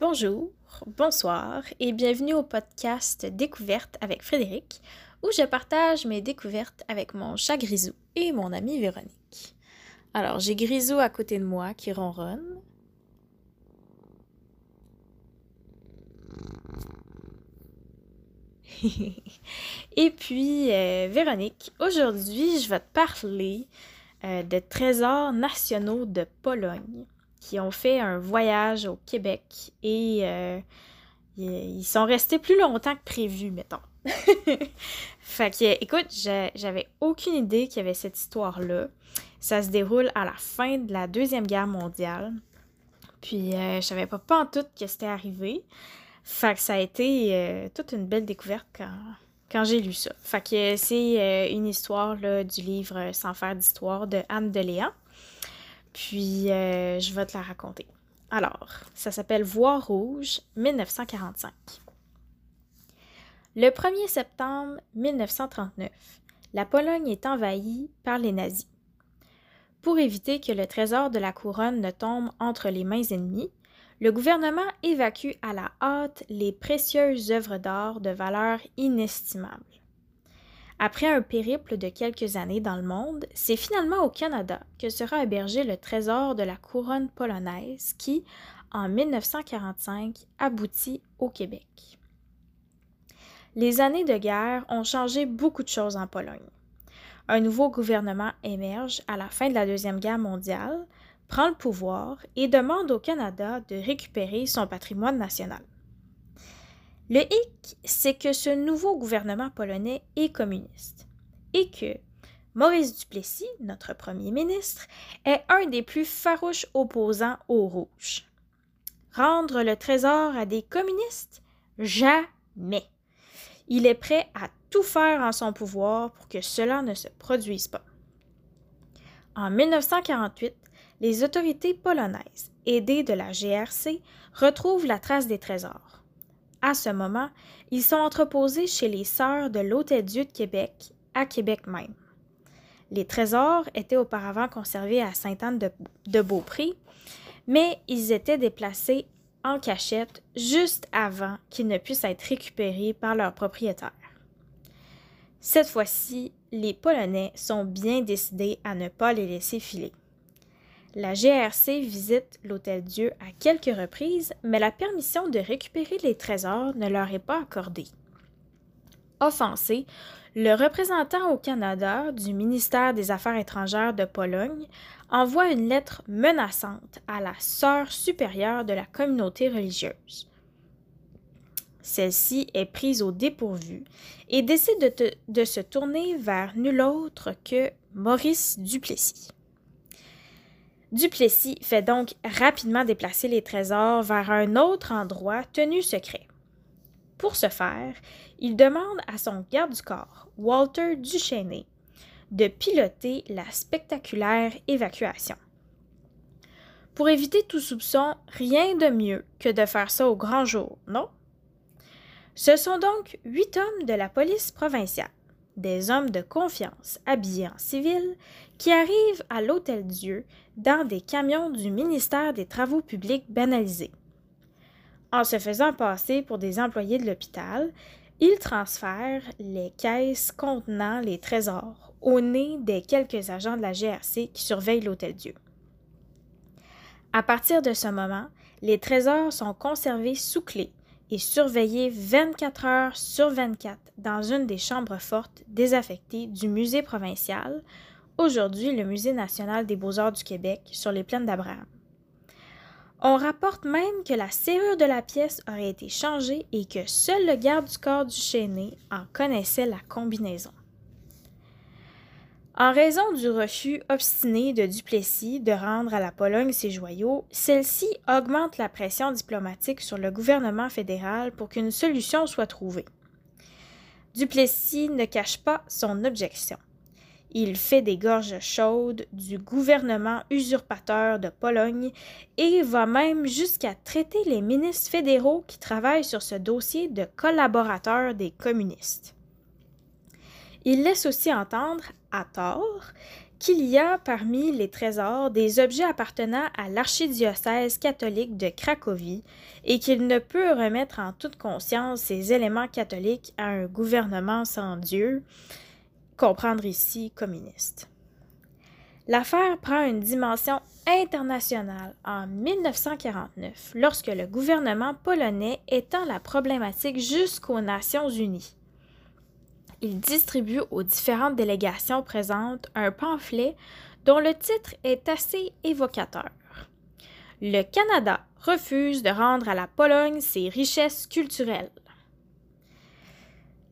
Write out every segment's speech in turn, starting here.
Bonjour, bonsoir et bienvenue au podcast Découverte avec Frédéric, où je partage mes découvertes avec mon chat Grisou et mon amie Véronique. Alors, j'ai Grisou à côté de moi qui ronronne. et puis, euh, Véronique, aujourd'hui, je vais te parler euh, de trésors nationaux de Pologne qui ont fait un voyage au Québec et euh, ils sont restés plus longtemps que prévu, mettons. fait que, écoute, j'avais aucune idée qu'il y avait cette histoire-là. Ça se déroule à la fin de la Deuxième Guerre mondiale. Puis, euh, je savais pas, pas en tout que c'était arrivé. Fait que ça a été euh, toute une belle découverte quand, j'ai lu ça. Fait que c'est une histoire là, du livre Sans faire d'histoire de Anne de Léa. Puis, euh, je vais te la raconter. Alors, ça s'appelle Voix rouge, 1945. Le 1er septembre 1939, la Pologne est envahie par les nazis. Pour éviter que le trésor de la couronne ne tombe entre les mains ennemies, le gouvernement évacue à la hâte les précieuses œuvres d'art de valeur inestimable. Après un périple de quelques années dans le monde, c'est finalement au Canada que sera hébergé le trésor de la couronne polonaise qui, en 1945, aboutit au Québec. Les années de guerre ont changé beaucoup de choses en Pologne. Un nouveau gouvernement émerge à la fin de la Deuxième Guerre mondiale, prend le pouvoir et demande au Canada de récupérer son patrimoine national. Le hic, c'est que ce nouveau gouvernement polonais est communiste et que Maurice Duplessis, notre premier ministre, est un des plus farouches opposants aux rouges. Rendre le trésor à des communistes? Jamais. Il est prêt à tout faire en son pouvoir pour que cela ne se produise pas. En 1948, les autorités polonaises, aidées de la GRC, retrouvent la trace des trésors. À ce moment, ils sont entreposés chez les Sœurs de l'Hôtel-Dieu de Québec, à Québec même. Les trésors étaient auparavant conservés à Sainte-Anne-de-Beaupré, mais ils étaient déplacés en cachette juste avant qu'ils ne puissent être récupérés par leurs propriétaires. Cette fois-ci, les Polonais sont bien décidés à ne pas les laisser filer. La GRC visite l'Hôtel Dieu à quelques reprises, mais la permission de récupérer les trésors ne leur est pas accordée. Offensé, le représentant au Canada du ministère des Affaires étrangères de Pologne envoie une lettre menaçante à la sœur supérieure de la communauté religieuse. Celle-ci est prise au dépourvu et décide de, de se tourner vers nul autre que Maurice Duplessis. Duplessis fait donc rapidement déplacer les trésors vers un autre endroit tenu secret. Pour ce faire, il demande à son garde du corps, Walter Duchesnay, de piloter la spectaculaire évacuation. Pour éviter tout soupçon, rien de mieux que de faire ça au grand jour, non? Ce sont donc huit hommes de la police provinciale, des hommes de confiance habillés en civil, qui arrivent à l'Hôtel Dieu dans des camions du ministère des Travaux publics banalisés. En se faisant passer pour des employés de l'hôpital, ils transfèrent les caisses contenant les trésors au nez des quelques agents de la GRC qui surveillent l'Hôtel Dieu. À partir de ce moment, les trésors sont conservés sous clé et surveillés 24 heures sur 24 dans une des chambres fortes désaffectées du musée provincial aujourd'hui le Musée national des beaux-arts du Québec sur les plaines d'Abraham. On rapporte même que la serrure de la pièce aurait été changée et que seul le garde du corps du Chéné en connaissait la combinaison. En raison du refus obstiné de Duplessis de rendre à la Pologne ses joyaux, celle-ci augmente la pression diplomatique sur le gouvernement fédéral pour qu'une solution soit trouvée. Duplessis ne cache pas son objection. Il fait des gorges chaudes du gouvernement usurpateur de Pologne et va même jusqu'à traiter les ministres fédéraux qui travaillent sur ce dossier de collaborateurs des communistes. Il laisse aussi entendre, à tort, qu'il y a parmi les trésors des objets appartenant à l'archidiocèse catholique de Cracovie et qu'il ne peut remettre en toute conscience ces éléments catholiques à un gouvernement sans Dieu, comprendre ici communiste. L'affaire prend une dimension internationale en 1949 lorsque le gouvernement polonais étend la problématique jusqu'aux Nations unies il distribue aux différentes délégations présentes un pamphlet dont le titre est assez évocateur. Le Canada refuse de rendre à la Pologne ses richesses culturelles.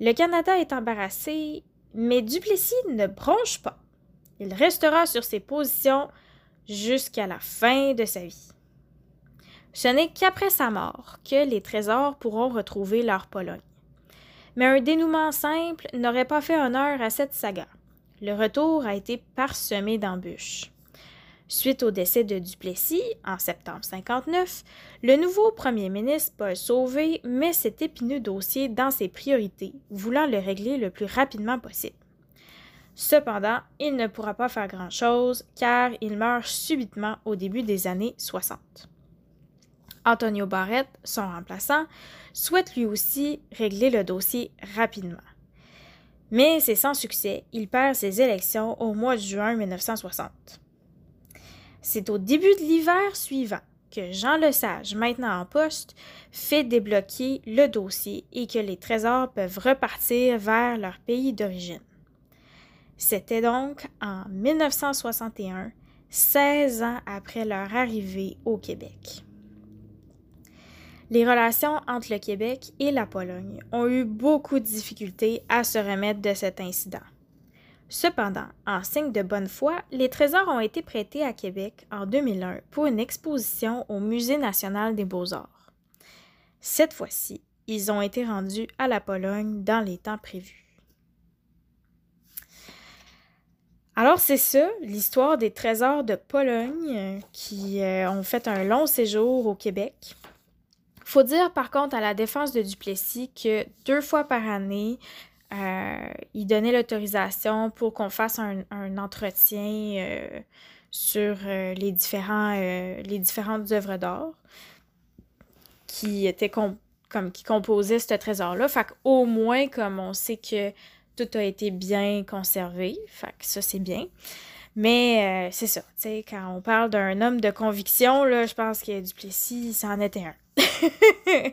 Le Canada est embarrassé, mais Duplessis ne bronche pas. Il restera sur ses positions jusqu'à la fin de sa vie. Ce n'est qu'après sa mort que les trésors pourront retrouver leur Pologne mais un dénouement simple n'aurait pas fait honneur à cette saga. Le retour a été parsemé d'embûches. Suite au décès de Duplessis, en septembre 59, le nouveau premier ministre Paul Sauvé met cet épineux dossier dans ses priorités, voulant le régler le plus rapidement possible. Cependant, il ne pourra pas faire grand-chose car il meurt subitement au début des années 60. Antonio Barrett, son remplaçant, souhaite lui aussi régler le dossier rapidement. Mais c'est sans succès, il perd ses élections au mois de juin 1960. C'est au début de l'hiver suivant que Jean Lesage, maintenant en poste, fait débloquer le dossier et que les trésors peuvent repartir vers leur pays d'origine. C'était donc en 1961, 16 ans après leur arrivée au Québec. Les relations entre le Québec et la Pologne ont eu beaucoup de difficultés à se remettre de cet incident. Cependant, en signe de bonne foi, les trésors ont été prêtés à Québec en 2001 pour une exposition au Musée national des beaux-arts. Cette fois-ci, ils ont été rendus à la Pologne dans les temps prévus. Alors c'est ça, l'histoire des trésors de Pologne qui euh, ont fait un long séjour au Québec. Faut dire par contre à la défense de Duplessis que deux fois par année, euh, il donnait l'autorisation pour qu'on fasse un, entretien euh, sur euh, les, différentes œuvres d'art qui étaient comme qui composaient ce trésor-là. Fait qu'au moins, comme on sait que tout a été bien conservé, fait que ça c'est bien. Mais c'est ça, tu sais, quand on parle d'un homme de conviction, là, je pense que Duplessis, c'en était un.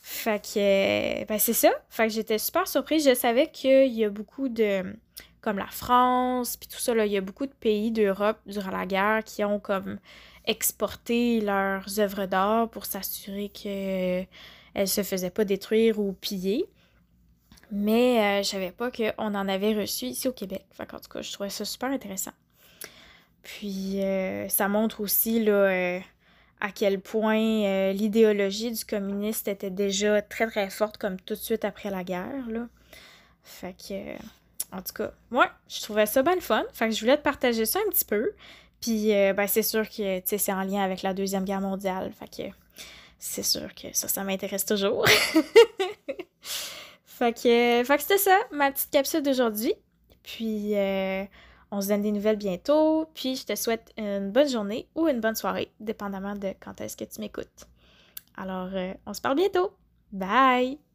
fait que, ben c'est ça. Fait que j'étais super surprise. Je savais qu'il y a beaucoup de, comme la France, puis tout ça, il y a beaucoup de pays d'Europe durant la guerre qui ont comme exporté leurs œuvres d'art pour s'assurer qu'elles ne se faisaient pas détruire ou piller. Mais euh, je savais pas qu'on en avait reçu ici au Québec. Fait en tout cas, je trouvais ça super intéressant. Puis euh, ça montre aussi euh, à quel point euh, l'idéologie du communiste était déjà très très forte comme tout de suite après la guerre. Là. Fait que, en tout cas, ouais, je trouvais ça bien le fun. Fait que je voulais te partager ça un petit peu. Puis, ben, c'est sûr que c'est en lien avec la Deuxième Guerre mondiale. Fait que c'est sûr que ça, ça m'intéresse toujours. fait que, fait que c'était ça, ma petite capsule d'aujourd'hui. Puis, on se donne des nouvelles bientôt, puis je te souhaite une bonne journée ou une bonne soirée, dépendamment de quand est-ce que tu m'écoutes. Alors, euh, on se parle bientôt. Bye!